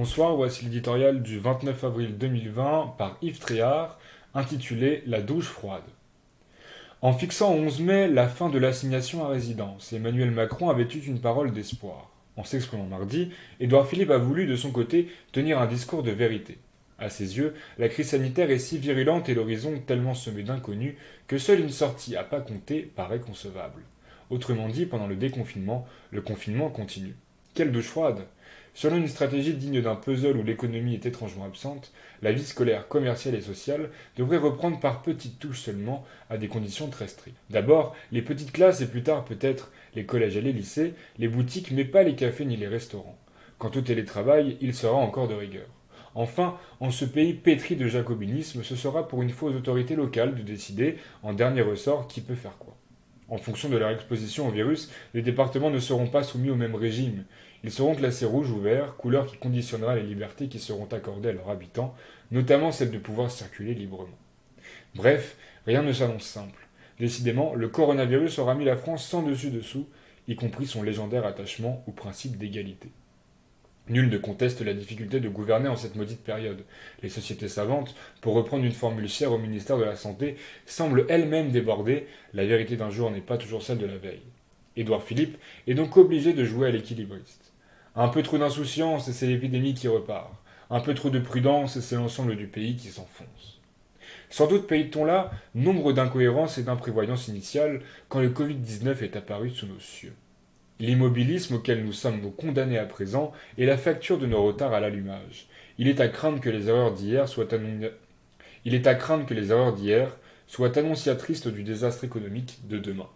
Bonsoir, voici l'éditorial du 29 avril 2020 par Yves Tréhard, intitulé La douche froide. En fixant au 11 mai la fin de l'assignation à résidence, Emmanuel Macron avait eu une parole d'espoir. En s'exprimant mardi, Édouard Philippe a voulu de son côté tenir un discours de vérité. À ses yeux, la crise sanitaire est si virulente et l'horizon tellement semé d'inconnus que seule une sortie à pas compter paraît concevable. Autrement dit, pendant le déconfinement, le confinement continue. Quelle douche froide Selon une stratégie digne d'un puzzle où l'économie est étrangement absente, la vie scolaire, commerciale et sociale devrait reprendre par petites touches seulement à des conditions très strictes. D'abord, les petites classes et plus tard peut-être les collèges et les lycées, les boutiques mais pas les cafés ni les restaurants. Quant au télétravail, il sera encore de rigueur. Enfin, en ce pays pétri de jacobinisme, ce sera pour une fois aux autorités locales de décider, en dernier ressort, qui peut faire quoi. En fonction de leur exposition au virus, les départements ne seront pas soumis au même régime. Ils seront classés rouge ou vert, couleur qui conditionnera les libertés qui seront accordées à leurs habitants, notamment celle de pouvoir circuler librement. Bref, rien ne s'annonce simple. Décidément, le coronavirus aura mis la France sans dessus-dessous, y compris son légendaire attachement au principe d'égalité. Nul ne conteste la difficulté de gouverner en cette maudite période. Les sociétés savantes, pour reprendre une formule chère au ministère de la Santé, semblent elles-mêmes débordées, la vérité d'un jour n'est pas toujours celle de la veille. Édouard Philippe est donc obligé de jouer à l'équilibriste. Un peu trop d'insouciance et c'est l'épidémie qui repart. Un peu trop de prudence et c'est l'ensemble du pays qui s'enfonce. Sans doute paye-t-on là nombre d'incohérences et d'imprévoyances initiales quand le Covid-19 est apparu sous nos cieux. L'immobilisme auquel nous sommes condamnés à présent est la facture de nos retards à l'allumage. Il est à craindre que les erreurs d'hier soient Il est à craindre que les erreurs d'hier soient annonciatrices du désastre économique de demain.